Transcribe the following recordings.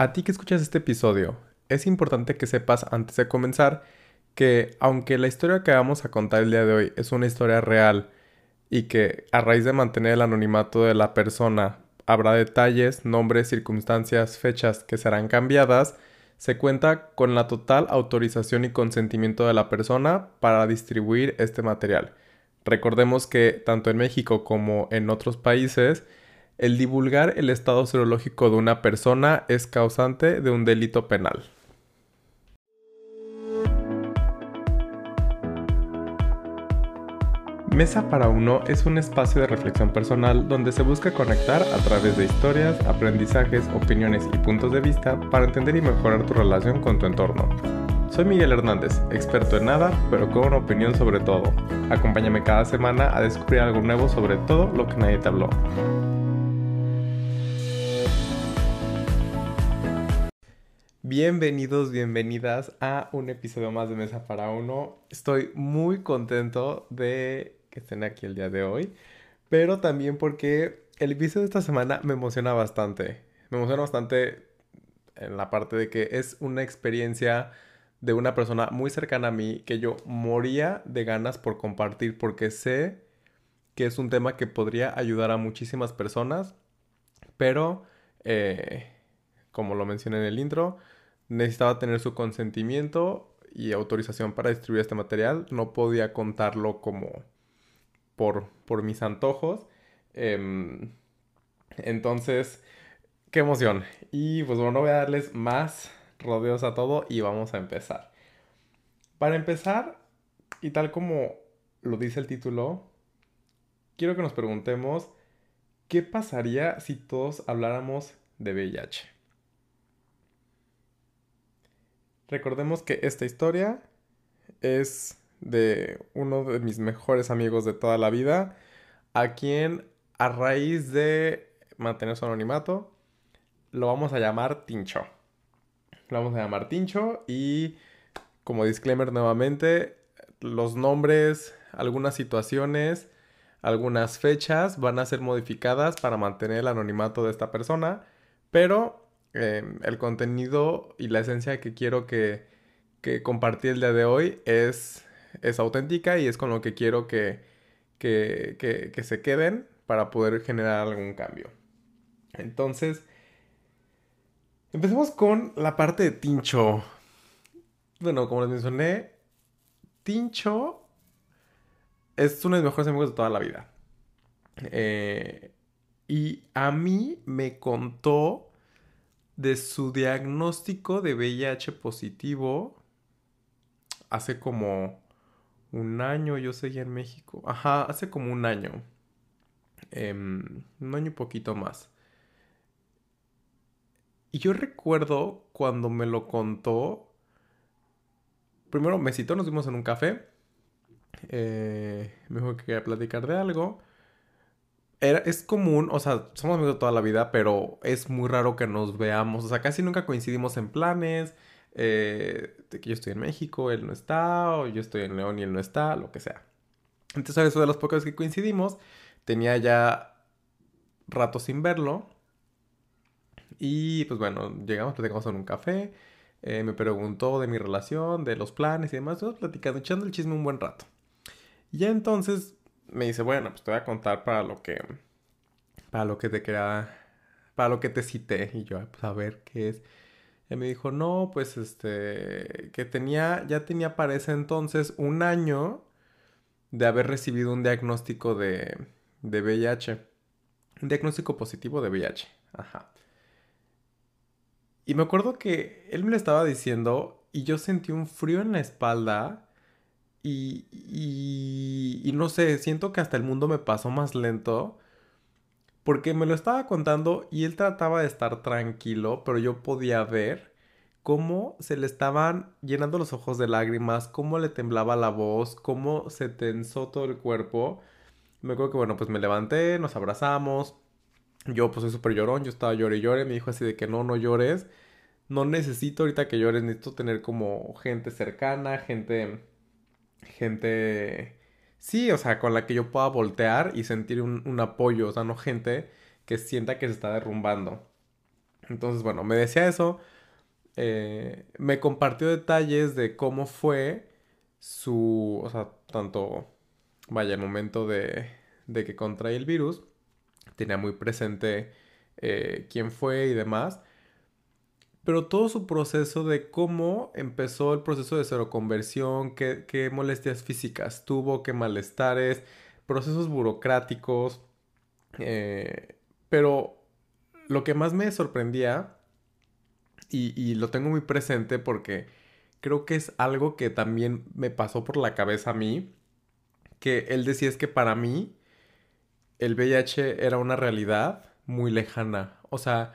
A ti que escuchas este episodio, es importante que sepas antes de comenzar que aunque la historia que vamos a contar el día de hoy es una historia real y que a raíz de mantener el anonimato de la persona habrá detalles, nombres, circunstancias, fechas que serán cambiadas, se cuenta con la total autorización y consentimiento de la persona para distribuir este material. Recordemos que tanto en México como en otros países, el divulgar el estado serológico de una persona es causante de un delito penal. Mesa para Uno es un espacio de reflexión personal donde se busca conectar a través de historias, aprendizajes, opiniones y puntos de vista para entender y mejorar tu relación con tu entorno. Soy Miguel Hernández, experto en nada, pero con una opinión sobre todo. Acompáñame cada semana a descubrir algo nuevo sobre todo lo que nadie te habló. Bienvenidos, bienvenidas a un episodio más de Mesa para Uno. Estoy muy contento de que estén aquí el día de hoy, pero también porque el episodio de esta semana me emociona bastante. Me emociona bastante en la parte de que es una experiencia de una persona muy cercana a mí que yo moría de ganas por compartir porque sé que es un tema que podría ayudar a muchísimas personas, pero eh, como lo mencioné en el intro, necesitaba tener su consentimiento y autorización para distribuir este material. No podía contarlo como por, por mis antojos. Em, entonces, qué emoción. Y pues bueno, voy a darles más rodeos a todo y vamos a empezar. Para empezar, y tal como lo dice el título, quiero que nos preguntemos qué pasaría si todos habláramos de VIH. Recordemos que esta historia es de uno de mis mejores amigos de toda la vida, a quien a raíz de mantener su anonimato, lo vamos a llamar Tincho. Lo vamos a llamar Tincho y como disclaimer nuevamente, los nombres, algunas situaciones, algunas fechas van a ser modificadas para mantener el anonimato de esta persona, pero em, el contenido y la esencia que quiero que, que compartí el día de hoy es es auténtica y es con lo que quiero que, que, se queden para poder generar algún cambio. Entonces, empecemos con la parte de Tincho. Bueno, como les mencioné, Tincho es uno de mis mejores amigos de toda la vida. Eh, y a mí me contó de su diagnóstico de VIH positivo hace como un año yo seguía en México. Ajá, hace como un año. Em, un año y poquito más. Y yo recuerdo cuando me lo contó. Primero me citó, nos vimos en un café. Eh, me dijo que quería platicar de algo. Era, es común, o sea, somos amigos toda la vida, pero es muy raro que nos veamos. O sea, casi nunca coincidimos en planes eh, de que yo estoy en México, él no está, o yo estoy en León y él no está, lo que sea. Entonces, eso de los pocos que coincidimos, tenía ya rato sin verlo. Y pues bueno, llegamos, platicamos en un café. Eh, me preguntó de mi relación, de los planes y demás. Estamos platicando, echando el chisme un buen rato. Ya entonces me dice, bueno, pues te voy a contar para lo que. Para lo que te queda. Para lo que te cité. Y yo, pues a ver qué es. Y me dijo, no, pues este, que tenía, ya tenía para ese entonces un año de haber recibido un diagnóstico de, de VIH. Un diagnóstico positivo de VIH. Ajá. Y me acuerdo que él me lo estaba diciendo y yo sentí un frío en la espalda y, y, no sé, siento que hasta el mundo me pasó más lento porque me lo estaba contando y él trataba de estar tranquilo, pero yo podía ver cómo se le estaban llenando los ojos de lágrimas, cómo le temblaba la voz, cómo se tensó todo el cuerpo. Me acuerdo que, bueno, pues me levanté, nos abrazamos. Yo, pues soy súper llorón, yo estaba llore y llore. Me dijo así de que no, no llores. No necesito ahorita que llores, necesito tener como gente cercana, gente. Gente Sí, o sea, con la que yo pueda voltear y sentir un, apoyo, o sea, no gente que sienta que se está derrumbando. Entonces, bueno, me decía eso. Eh, me compartió detalles de cómo fue su, o sea, tanto, vaya, el momento de, de que contrae el virus. Tenía muy presente eh, quién fue y demás. Pero todo su proceso de cómo empezó el proceso de seroconversión, qué, qué molestias físicas tuvo, qué malestares, procesos burocráticos. Eh, pero lo que más me sorprendía, y, y, lo tengo muy presente porque creo que es algo que también me pasó por la cabeza a mí, que él decía es que para mí el VIH era una realidad muy lejana. O sea,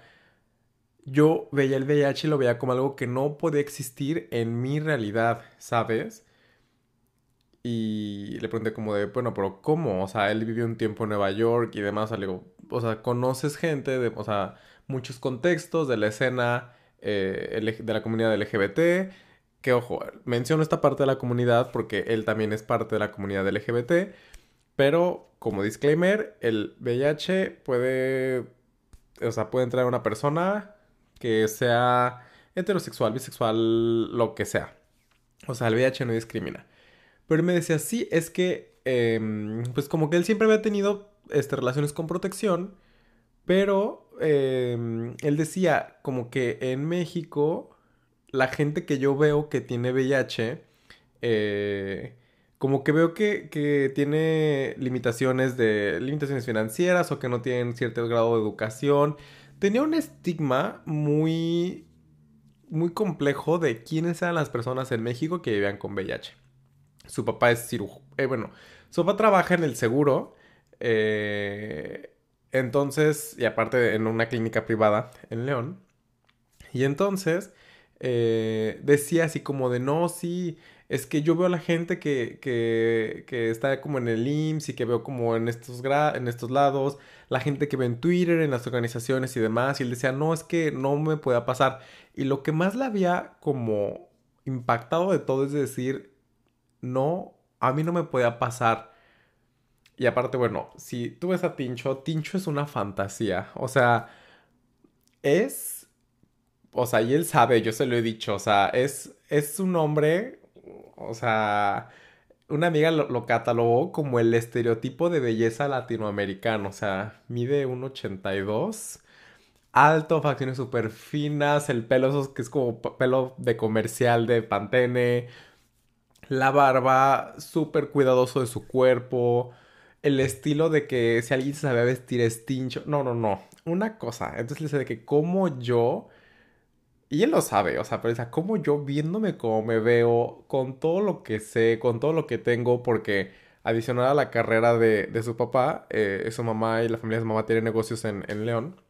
yo veía el VIH y lo veía como algo que no podía existir en mi realidad, ¿sabes? Y le pregunté como de, bueno, pero ¿cómo? O sea, él vivió un tiempo en Nueva York y demás, o sea, o sea, conoces gente de, o sea, muchos contextos de la escena eh, de la comunidad LGBT, que ojo, menciono esta parte de la comunidad porque él también es parte de la comunidad LGBT, pero como disclaimer, el VIH puede, o sea, puede entrar una persona que sea heterosexual, bisexual, lo que sea. O sea, el VIH no discrimina. Pero él me decía, sí, es que, em, pues como que él siempre había tenido este, relaciones con protección, pero em, él decía como que en México la gente que yo veo que tiene VIH, eh, como que veo que, que, tiene limitaciones de limitaciones financieras o que no tienen cierto grado de educación. Tenía un estigma muy muy complejo de quiénes eran las personas en México que vivían con VIH. Su papá es cirujano. Eh, bueno, su papá trabaja en el seguro. Eh, entonces, y aparte en una clínica privada en León. Y entonces eh, decía así como de no, sí, es que yo veo a la gente que, que, que está como en el IMSS y que veo como en estos, en estos lados, la gente que ve en Twitter, en las organizaciones y demás, y él decía, no, es que no me pueda pasar. Y lo que más le había como impactado de todo es decir, no, a mí no me podía pasar. Y aparte, bueno, si tú ves a Tincho, Tincho es una fantasía. O sea, es... O sea, y él sabe, yo se lo he dicho, o sea, es, es un hombre, o sea, una amiga lo, catalogó como el estereotipo de belleza latinoamericano, o sea, mide 1,82, alto, facciones súper finas, el pelo esos que es como pelo de comercial de Pantene, la barba, súper cuidadoso de su cuerpo, el estilo de que si alguien se sabe vestir es tincho, no, no, no, una cosa, entonces le dice de que como yo y él lo sabe, o sea, pero o sea, como yo viéndome como me veo, con todo lo que sé, con todo lo que tengo, porque adicional a la carrera de, de su papá, eh, su mamá y la familia de su mamá tienen negocios en, en León.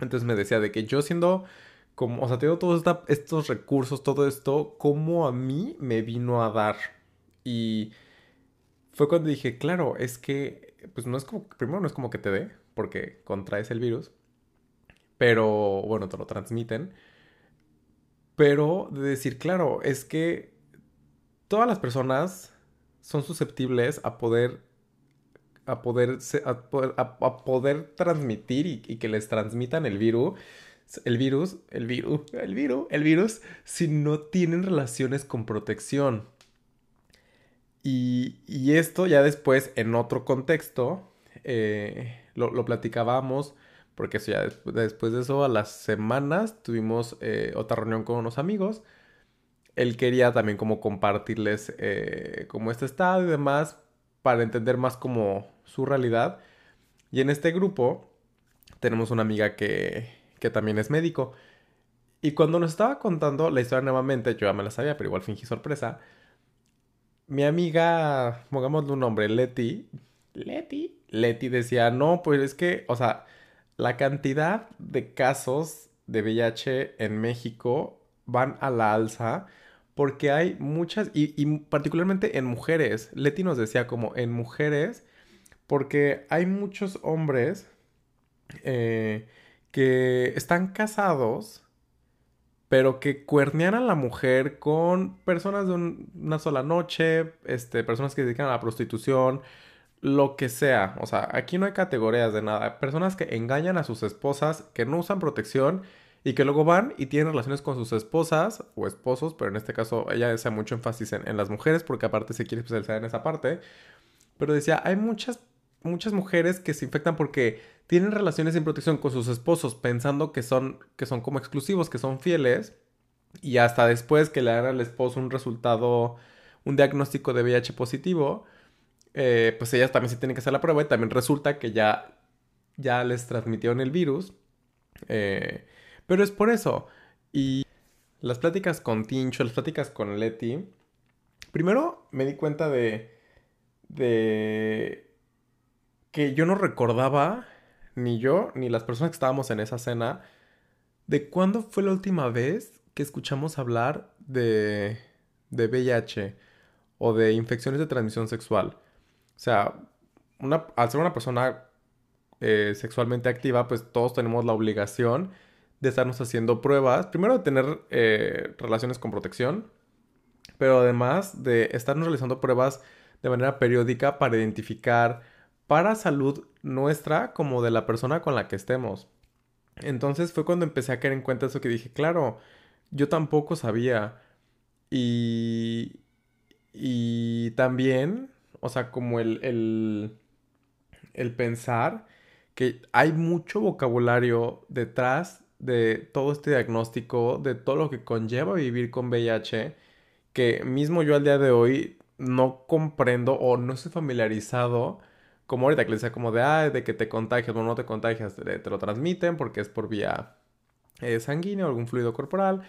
Entonces me decía de que yo siendo como, o sea, tengo todos estos recursos, todo esto, como a mí me vino a dar. Y fue cuando dije, claro, es que, pues no es como, primero no es como que te dé, porque contraes el virus, pero bueno, te lo transmiten. Pero de decir, claro, es que todas las personas son susceptibles a poder a poder, a poder, transmitir y, y, que les transmitan el virus, el virus, el virus, el virus, el virus, si no tienen relaciones con protección. Y, y esto ya después, en otro contexto, eh, lo, lo platicábamos porque eso ya después de eso, a las semanas, tuvimos eh, otra reunión con unos amigos. Él quería también como compartirles eh, como este estado y demás para entender más como su realidad. Y en este grupo tenemos una amiga que, que también es médico. Y cuando nos estaba contando la historia nuevamente, yo ya me la sabía, pero igual fingí sorpresa. Mi amiga, pongámosle un nombre, Leti. Leti. Leti decía, no, pues es que, o sea, la cantidad de casos de VIH en México van a la alza porque hay muchas, y, particularmente en mujeres, Leti nos decía como en mujeres, porque hay muchos hombres eh, que están casados, pero que cuernean a la mujer con personas de una sola noche, este, personas que se dedican a la prostitución, lo que sea. O sea, aquí no hay categorías de nada. Personas que engañan a sus esposas, que no usan protección y que luego van y tienen relaciones con sus esposas o esposos, pero en este caso ella hace mucho énfasis en, las mujeres porque aparte se quiere especializar en esa parte. Pero decía, hay muchas, muchas mujeres que se infectan porque tienen relaciones sin protección con sus esposos pensando que son, que son como exclusivos, que son fieles. Y hasta después que le dan al esposo un resultado, un diagnóstico de VIH positivo, eh, pues ellas también se tienen que hacer la prueba y también resulta que ya, ya les transmitieron el virus. Eh, pero es por eso. Y las pláticas con Tincho, las pláticas con Leti. Primero me di cuenta de. de. que yo no recordaba, ni yo, ni las personas que estábamos en esa cena, de cuándo fue la última vez que escuchamos hablar de. de VIH o de infecciones de transmisión sexual. O sea, una, al ser una persona eh, sexualmente activa, pues todos tenemos la obligación de estarnos haciendo pruebas, primero de tener eh, relaciones con protección, pero además de estarnos realizando pruebas de manera periódica para identificar para salud nuestra como de la persona con la que estemos. Entonces fue cuando empecé a caer en cuenta eso que dije, claro, yo tampoco sabía. Y, y también, o sea, como el, el, el pensar que hay mucho vocabulario detrás de todo este diagnóstico, de todo lo que conlleva vivir con VIH, que mismo yo al día de hoy no comprendo o no estoy familiarizado, como ahorita que le decía como de, ah, de que te contagias o no te contagias, te, lo transmiten porque es por vía eh, sanguínea o algún fluido corporal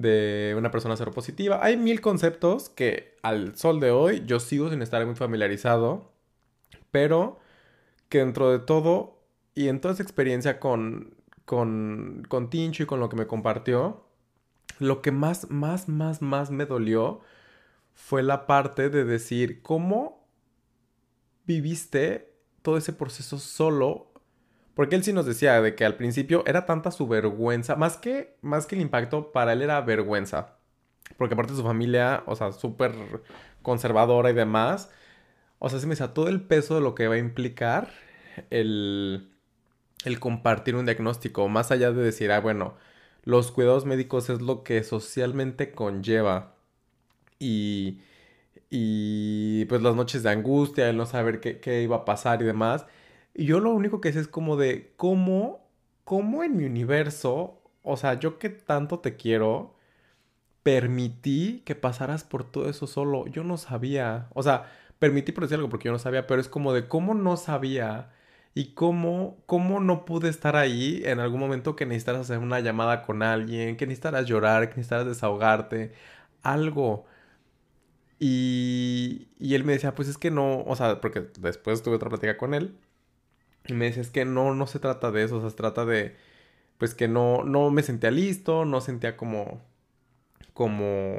de una persona seropositiva. Hay mil conceptos que al sol de hoy yo sigo sin estar muy familiarizado, pero que dentro de todo y en toda esa experiencia con con, con Tincho y con lo que me compartió, lo que más, más, más, más me dolió fue la parte de decir cómo viviste todo ese proceso solo. Porque él sí nos decía de que al principio era tanta su vergüenza, más que, más que el impacto, para él era vergüenza. Porque aparte de su familia, o sea, súper conservadora y demás, o sea, se me decía todo el peso de lo que va a implicar el, el compartir un diagnóstico, más allá de decir, ah, bueno, los cuidados médicos es lo que socialmente conlleva. Y, y pues las noches de angustia, el no saber qué, iba a pasar y demás. Y yo lo único que sé es como de cómo, cómo en mi universo, o sea, yo que tanto te quiero, permití que pasaras por todo eso solo. Yo no sabía, o sea, permití por decir algo porque yo no sabía, pero es como de cómo no sabía y cómo, cómo no pude estar ahí en algún momento que necesitaras hacer una llamada con alguien, que necesitaras llorar, que necesitaras desahogarte, algo. Y, y él me decía, pues es que no, o sea, porque después tuve otra plática con él. Y me decía, es que no, no se trata de eso, o sea, se trata de, pues que no, no me sentía listo, no sentía como, como,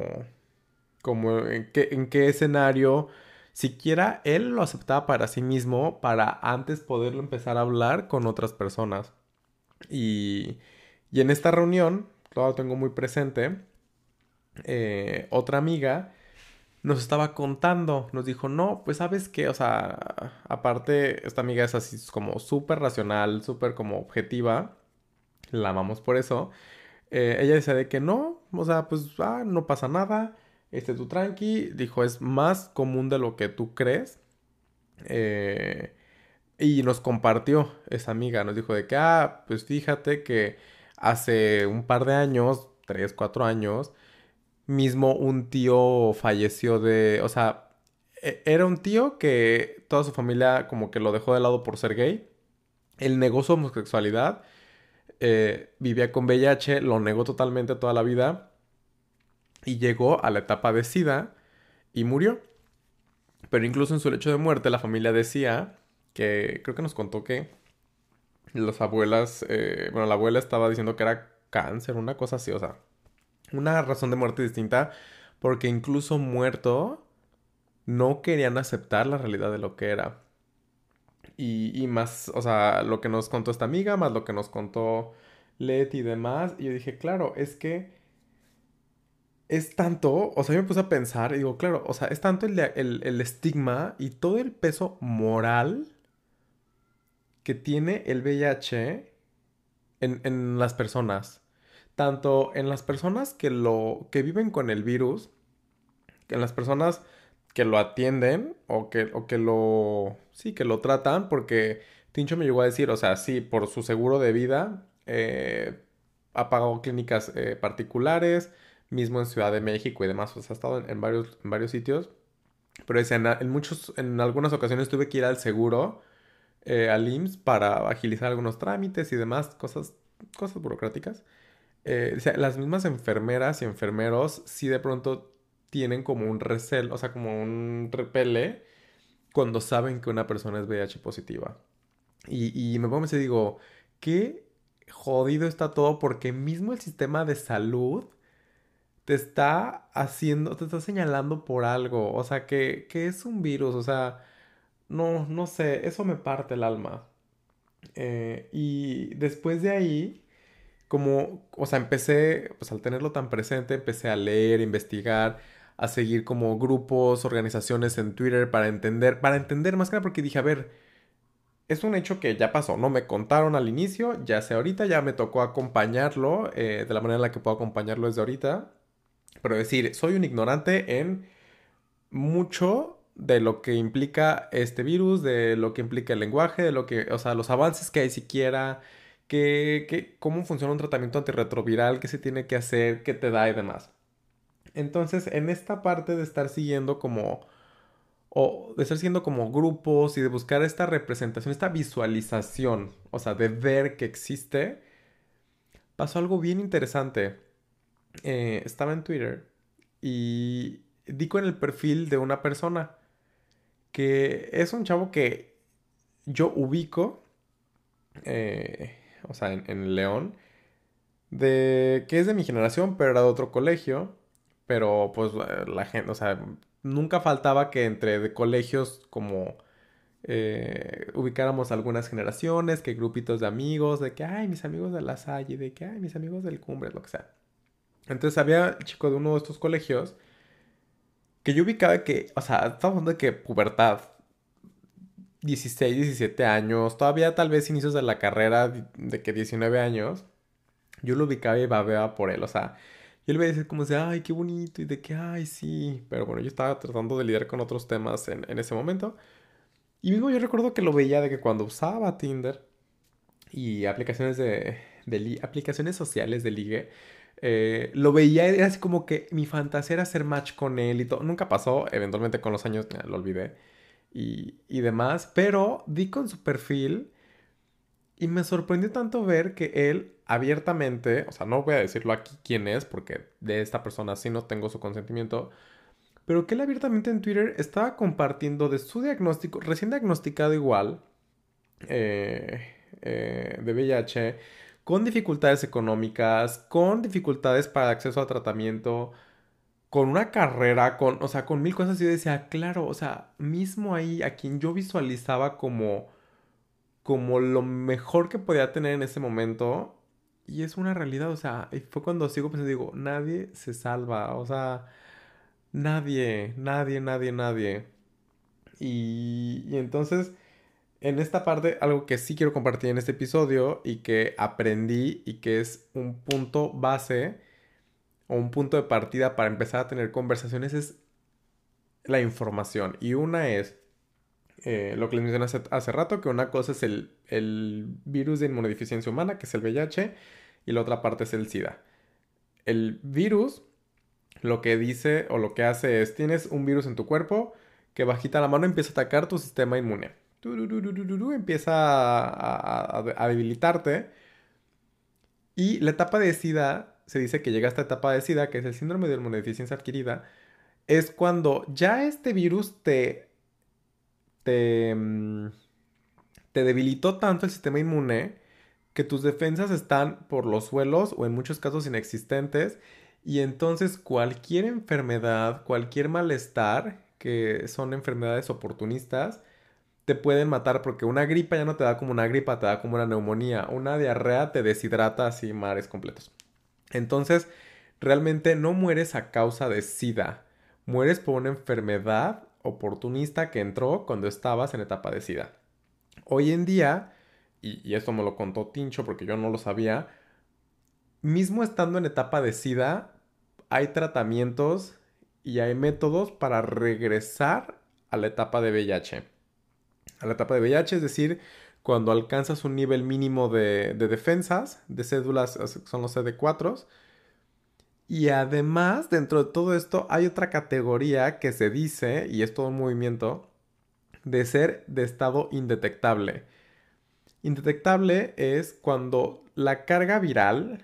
como en qué, en qué escenario siquiera él lo aceptaba para sí mismo para antes poderlo empezar a hablar con otras personas. Y, y en esta reunión, lo tengo muy presente, eh, otra amiga nos estaba contando, nos dijo, no, pues sabes qué, o sea, aparte, esta amiga es así como súper racional, súper como objetiva, la amamos por eso. Eh, ella decía de que no, o sea, pues ah, no pasa nada, este, tu tranqui, dijo, es más común de lo que tú crees. Eh, y nos compartió esa amiga, nos dijo de que, ah, pues fíjate que hace un par de años, tres, cuatro años, mismo un tío falleció de, o sea, e, era un tío que toda su familia como que lo dejó de lado por ser gay. Él negó su homosexualidad, eh, vivía con VIH, lo negó totalmente toda la vida y llegó a la etapa de SIDA y murió. Pero incluso en su lecho de muerte la familia decía que creo que nos contó que las abuelas, eh, bueno, la abuela estaba diciendo que era cáncer, una cosa así, o sea, una razón de muerte distinta, porque incluso muerto no querían aceptar la realidad de lo que era. Y, y más, o sea, lo que nos contó esta amiga, más lo que nos contó Leti y demás, y yo dije, claro, es que es tanto, o sea, yo me puse a pensar y digo, claro, o sea, es tanto el, el, estigma y todo el peso moral que tiene el VIH en, en, las personas. Tanto en las personas que lo que viven con el virus, en las personas que lo atienden o que, o que lo sí, que lo tratan, porque Tincho me llegó a decir, o sea, sí, por su seguro de vida, eh, ha pagado clínicas eh, particulares, mismo en Ciudad de México y demás, o sea, ha estado en, varios, en varios sitios, pero decía, en, muchos, en algunas ocasiones tuve que ir al seguro, eh, al IMSS, para agilizar algunos trámites y demás, cosas, cosas burocráticas. Eh, las mismas enfermeras y enfermeros sí de pronto tienen como un recel, o sea, como un repele cuando saben que una persona es VIH positiva. Y, y me pongo decir, digo, qué jodido está todo porque mismo el sistema de salud te está haciendo, te está señalando por algo, o sea, que, que es un virus, o sea, no, no sé, eso me parte el alma. Eh, y después de ahí, como, o sea, empecé, pues al tenerlo tan presente, empecé a leer, investigar, a seguir como grupos, organizaciones en Twitter para entender, para entender más que porque dije, a ver, es un hecho que ya pasó, ¿no? Me contaron al inicio, ya sé ahorita, ya me tocó acompañarlo, eh, de la manera en la que puedo acompañarlo desde ahorita, pero decir, soy un ignorante en mucho de lo que implica este virus, de lo que implica el lenguaje, de lo que, o sea, los avances que hay siquiera, que, cómo funciona un tratamiento antirretroviral, qué se tiene que hacer, qué te da y demás. Entonces, en esta parte de estar siguiendo como, o de estar siguiendo como grupos y de buscar esta representación, esta visualización, o sea, de ver que existe, pasó algo bien interesante. Eh, estaba en Twitter y di con el perfil de una persona que es un chavo que yo ubico. Eh, o sea, en, León, de que es de mi generación, pero era de otro colegio. Pero pues la gente, o sea, nunca faltaba que entre colegios como eh, ubicáramos algunas generaciones, que grupitos de amigos, de que, ay, mis amigos de la Salle, de que, ay, mis amigos del Cumbre, lo que sea. Entonces había chico de uno de estos colegios que yo ubicaba que, o sea, estamos hablando de que pubertad, 16, 17 años, todavía tal vez inicios de la carrera de que 19 años, yo lo ubicaba y babeaba por él, o sea, yo le veía decir como de, ay, qué bonito, y de que, ay, sí, pero bueno, yo estaba tratando de lidiar con otros temas en, ese momento, y mismo yo recuerdo que lo veía de que cuando usaba Tinder y aplicaciones de, de aplicaciones sociales de ligue, eh, lo veía era así como que mi fantasía era hacer match con él y todo. Nunca pasó, eventualmente con los años lo olvidé y, demás, pero di con su perfil y me sorprendió tanto ver que él abiertamente, o sea, no voy a decirlo aquí quién es, porque de esta persona sí no tengo su consentimiento, pero que él abiertamente en Twitter estaba compartiendo de su diagnóstico, recién diagnosticado igual, eh, eh, de VIH, con dificultades económicas, con dificultades para acceso a tratamiento, con una carrera, con, o sea, con mil cosas, yo decía, claro, o sea, mismo ahí a quien yo visualizaba como, como lo mejor que podía tener en ese momento, y es una realidad, o sea, y fue cuando sigo pensando, digo, nadie se salva, o sea, nadie, nadie, nadie, nadie. Y, y entonces, en esta parte, algo que sí quiero compartir en este episodio y que aprendí y que es un punto base, o un punto de partida para empezar a tener conversaciones es la información. Y una es eh, lo que les mencioné hace, rato, que una cosa es el, el, virus de inmunodeficiencia humana, que es el VIH, y la otra parte es el SIDA. El virus lo que dice o lo que hace es, tienes un virus en tu cuerpo que bajita la mano empieza a atacar tu sistema inmune. Empieza a debilitarte. Y la etapa de SIDA se dice que llega esta etapa de SIDA, que es el síndrome de inmunodeficiencia adquirida, es cuando ya este virus te, te, mm, te debilitó tanto el sistema inmune que tus defensas están por los suelos o en muchos casos inexistentes y entonces cualquier enfermedad, cualquier malestar, que son enfermedades oportunistas, te pueden matar porque una gripa ya no te da como una gripa, te da como una neumonía, una diarrea te deshidrata así mares completos. Entonces, realmente no mueres a causa de SIDA, mueres por una enfermedad oportunista que entró cuando estabas en etapa de SIDA. Hoy en día, y, esto me lo contó Tincho porque yo no lo sabía, mismo estando en etapa de SIDA, hay tratamientos y hay métodos para regresar a la etapa de VIH. A la etapa de VIH, es decir, cuando alcanzas un nivel mínimo de, de defensas, de cédulas, son los CD4, y además, dentro de todo esto, hay otra categoría que se dice, y es todo un movimiento, de ser de estado indetectable. Indetectable es cuando la carga viral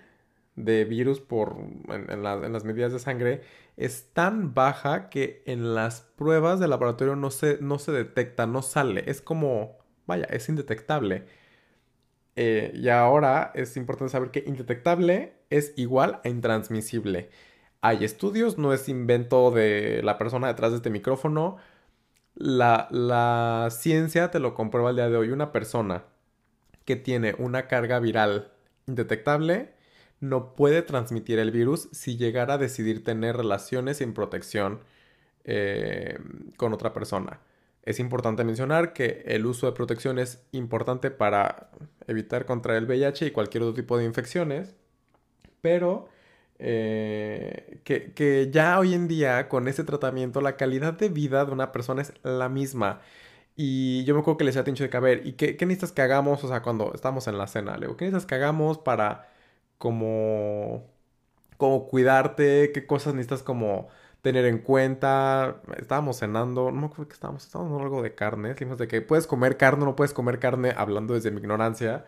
de virus por, en, las medidas de sangre es tan baja que en las pruebas de laboratorio no se, no se detecta, no sale. Es como, vaya, es indetectable. Eh, y ahora es importante saber que indetectable es igual a intransmisible. Hay estudios, no es invento de la persona detrás de este micrófono. La, la ciencia te lo comprueba el día de hoy. Una persona que tiene una carga viral indetectable no puede transmitir el virus si llegara a decidir tener relaciones sin protección eh, con otra persona. Es importante mencionar que el uso de protección es importante para evitar contraer el VIH y cualquier otro tipo de infecciones, pero eh, que, ya hoy en día con ese tratamiento la calidad de vida de una persona es la misma. Y yo me acuerdo que les decía a de que, a ver, ¿y qué, qué, necesitas que hagamos? O sea, cuando estamos en la cena, le digo, ¿qué necesitas que hagamos para como, como cuidarte? ¿Qué cosas necesitas como tener en cuenta. Estábamos cenando, no me acuerdo que estábamos, estábamos algo de carne. Dijimos de que puedes comer carne o no puedes comer carne, hablando desde mi ignorancia.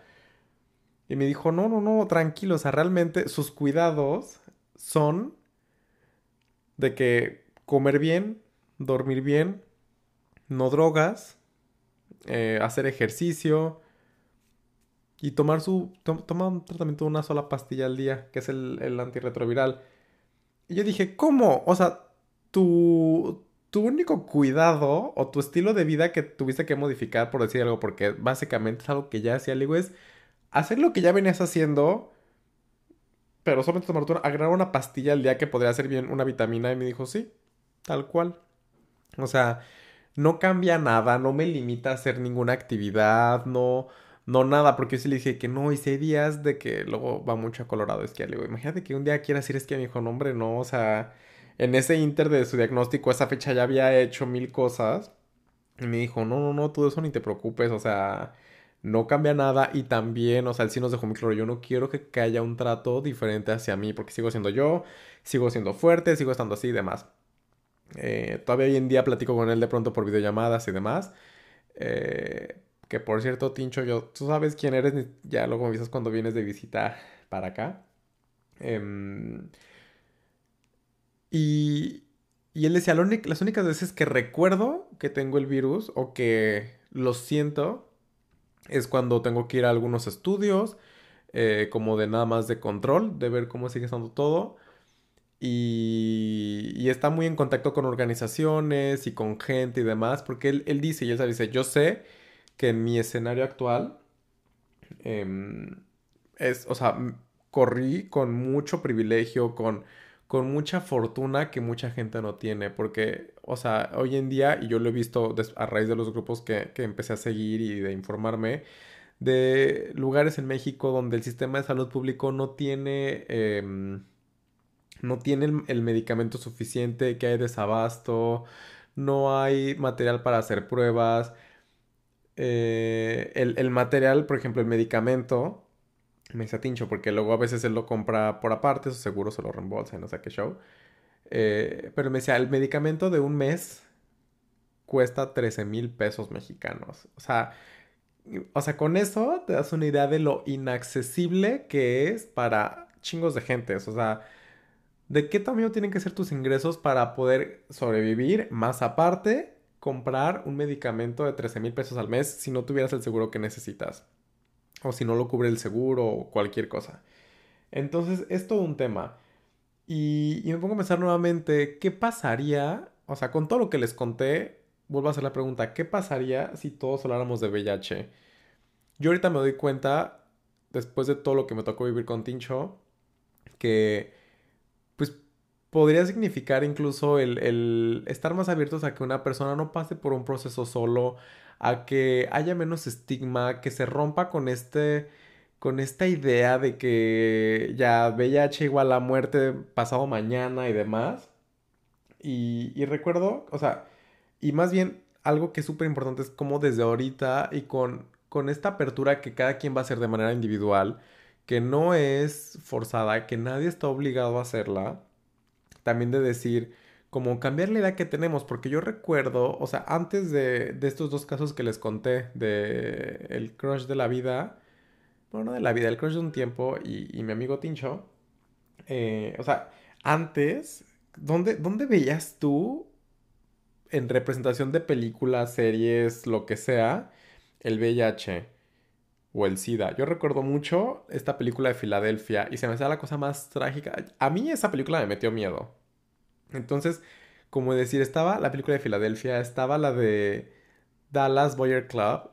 Y me dijo, no, no, no, tranquilo, o sea, realmente sus cuidados son de que comer bien, dormir bien, no drogas, eh, hacer ejercicio y tomar su, toma un tratamiento de una sola pastilla al día, que es el, el antirretroviral. Y yo dije, ¿cómo? O sea, tu, tu único cuidado o tu estilo de vida que tuviste que modificar, por decir algo, porque básicamente es algo que ya hacía, digo, es hacer lo que ya venías haciendo, pero solamente tomarte una, agarrar una pastilla al día que podría ser bien una vitamina. Y me dijo, sí, tal cual. O sea, no cambia nada, no me limita a hacer ninguna actividad, no, no nada, porque yo sí le dije que no, hice días de que luego va mucho a Colorado esquiar. Le digo, imagínate que un día quieras ir a esquiar, me dijo, no, hombre, no, o sea en ese inter de su diagnóstico, esa fecha ya había hecho mil cosas. Y me dijo, no, no, no, tú eso ni te preocupes, o sea, no cambia nada. Y también, o sea, él sí nos dejó muy claro, yo no quiero que, haya un trato diferente hacia mí, porque sigo siendo yo, sigo siendo fuerte, sigo estando así y demás. Eh, todavía hoy en día platico con él de pronto por videollamadas y demás. Eh, que por cierto, Tincho, yo, tú sabes quién eres, ya luego me avisas cuando vienes de visita para acá. Eh, y, y él decía, las únicas veces que recuerdo que tengo el virus o que lo siento es cuando tengo que ir a algunos estudios, eh, como de nada más de control, de ver cómo sigue estando todo. Y, está muy en contacto con organizaciones y con gente y demás, porque él, él dice, y él dice, yo sé que en mi escenario actual em, es, o sea, corrí con mucho privilegio, con con mucha fortuna que mucha gente no tiene, porque, o sea, hoy en día, y yo lo he visto a raíz de los grupos que, empecé a seguir y de informarme, de lugares en México donde el sistema de salud público no tiene, em, no tiene el, medicamento suficiente, que hay desabasto, no hay material para hacer pruebas. Eh, el, el material, por ejemplo, el medicamento, me dice Tincho, porque luego a veces él lo compra por aparte, su seguro se lo reembolsa y no sé qué show. Eh, pero me decía, el medicamento de un mes cuesta 13 mil pesos mexicanos. O sea, o sea, con eso te das una idea de lo inaccesible que es para chingos de gente. O sea, de qué tamaño tienen que ser tus ingresos para poder sobrevivir, más aparte, comprar un medicamento de 13 mil pesos al mes si no tuvieras el seguro que necesitas o si no lo cubre el seguro o cualquier cosa. Entonces es todo un tema. Y, me pongo a pensar nuevamente, ¿qué pasaría? O sea, con todo lo que les conté, vuelvo a hacer la pregunta, ¿qué pasaría si todos habláramos de VIH? Yo ahorita me doy cuenta, después de todo lo que me tocó vivir con Tincho, que pues podría significar incluso el, el estar más abiertos a que una persona no pase por un proceso solo, a que haya menos estigma, que se rompa con este con esta idea de que ya VIH igual a muerte pasado mañana y demás. Y, y recuerdo, o sea, y más bien algo que es súper importante es como desde ahorita y con, con esta apertura que cada quien va a hacer de manera individual, que no es forzada, que nadie está obligado a hacerla, también de decir, como cambiar la idea que tenemos, porque yo recuerdo, o sea, antes de, de estos dos casos que les conté, de el crush de la vida, bueno, no de la vida, el crush de un tiempo y, y mi amigo Tincho, eh, o sea, antes, ¿dónde, ¿dónde veías tú en representación de películas, series, lo que sea, el VIH o el SIDA. Yo recuerdo mucho esta película de Filadelfia y se me hacía la cosa más trágica. A mí esa película me metió miedo. Entonces, como decir, estaba la película de Filadelfia, estaba la de Dallas Boyer Club.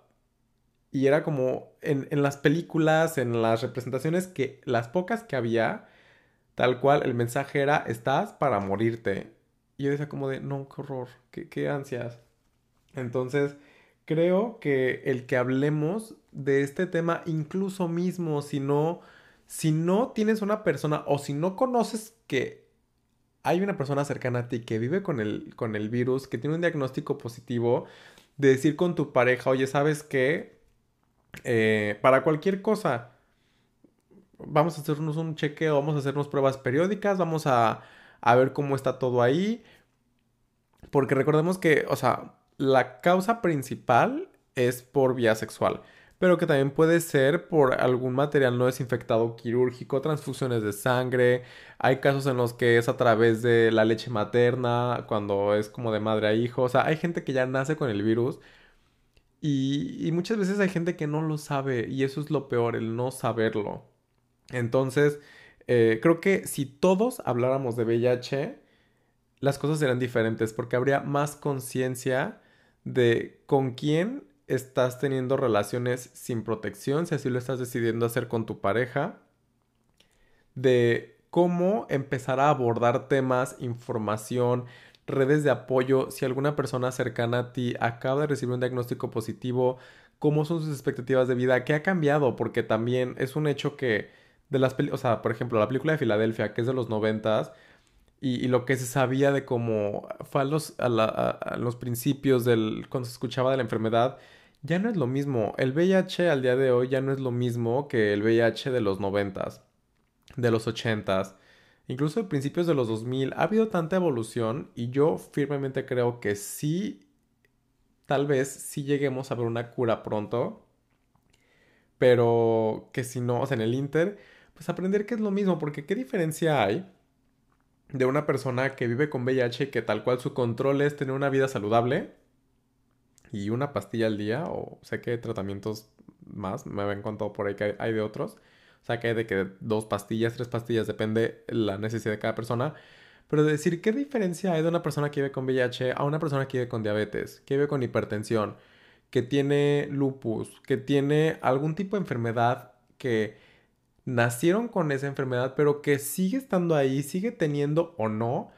Y era como en, en las películas, en las representaciones que las pocas que había, tal cual el mensaje era, estás para morirte. Y yo decía como de, no, qué horror, qué, qué ansias. Entonces, creo que el que hablemos de este tema, incluso mismo, si no, si no tienes una persona o si no conoces que hay una persona cercana a ti que vive con el, con el virus, que tiene un diagnóstico positivo, de decir con tu pareja, oye, ¿sabes qué? Eh, para cualquier cosa, vamos a hacernos un chequeo, vamos a hacernos pruebas periódicas, vamos a a ver cómo está todo ahí. Porque recordemos que, o sea, la causa principal es por vía sexual, pero que también puede ser por algún material no desinfectado quirúrgico, transfusiones de sangre. Hay casos en los que es a través de la leche materna, cuando es como de madre a hijo. O sea, hay gente que ya nace con el virus. Y, muchas veces hay gente que no lo sabe y eso es lo peor, el no saberlo. Entonces, eh, creo que si todos habláramos de VIH, las cosas serían diferentes porque habría más conciencia de con quién estás teniendo relaciones sin protección, si así lo estás decidiendo hacer con tu pareja, de cómo empezar a abordar temas, información, redes de apoyo, si alguna persona cercana a ti acaba de recibir un diagnóstico positivo, cómo son sus expectativas de vida, qué ha cambiado, porque también es un hecho que de las películas, o sea, por ejemplo, la película de Filadelfia, que es de los noventas, y, lo que se sabía de cómo fue a los, principios del, cuando se escuchaba de la enfermedad, ya no es lo mismo. El VIH al día de hoy ya no es lo mismo que el VIH de los noventas, de los ochentas, incluso de principios de los 2000. Ha habido tanta evolución y yo firmemente creo que sí, tal vez sí lleguemos a ver una cura pronto, pero que si no, o sea, en el Inter pues aprender que es lo mismo, porque ¿qué diferencia hay de una persona que vive con VIH que tal cual su control es tener una vida saludable y una pastilla al día, o sé que tratamientos más, me habían contado por ahí que hay de otros, o sea que hay de que dos pastillas, tres pastillas, depende la necesidad de cada persona. Pero de decir, ¿qué diferencia hay de una persona que vive con VIH a una persona que vive con diabetes, que vive con hipertensión, que tiene lupus, que tiene algún tipo de enfermedad que nacieron con esa enfermedad, pero que sigue estando ahí, sigue teniendo o no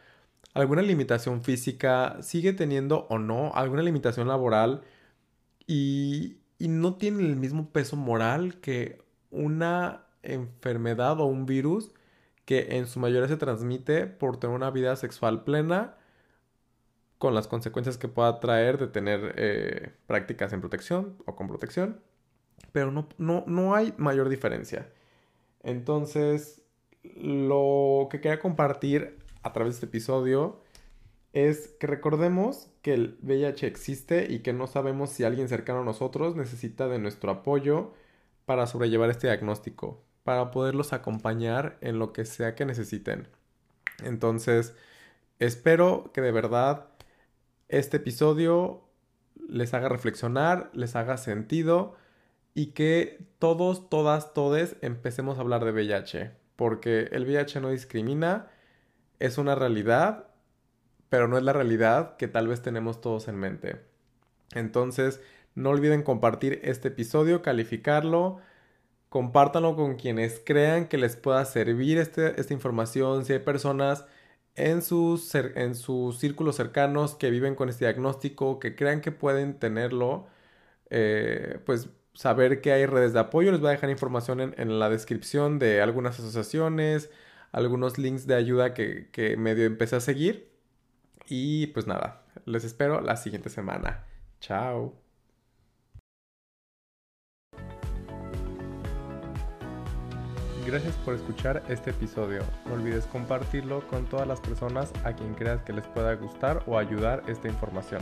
alguna limitación física, sigue teniendo o no alguna limitación laboral y, y no tiene el mismo peso moral que una enfermedad o un virus que en su mayoría se transmite por tener una vida sexual plena con las consecuencias que pueda traer de tener eh, prácticas en protección o con protección. Pero no, no, no hay mayor diferencia. Entonces, lo que quería compartir a través de este episodio es que recordemos que el VIH existe y que no sabemos si alguien cercano a nosotros necesita de nuestro apoyo para sobrellevar este diagnóstico, para poderlos acompañar en lo que sea que necesiten. Entonces, espero que de verdad este episodio les haga reflexionar, les haga sentido y que todos, todas, todes empecemos a hablar de VIH, porque el VIH no discrimina, es una realidad, pero no es la realidad que tal vez tenemos todos en mente. Entonces, no olviden compartir este episodio, calificarlo, compártanlo con quienes crean que les pueda servir este, esta información, si hay personas en sus, en sus círculos cercanos que viven con este diagnóstico, que crean que pueden tenerlo, eh, pues saber que hay redes de apoyo. Les voy a dejar información en, la descripción de algunas asociaciones, algunos links de ayuda que, que medio empecé a seguir. Y pues nada, les espero la siguiente semana. Chao. Gracias por escuchar este episodio. No olvides compartirlo con todas las personas a quien creas que les pueda gustar o ayudar esta información.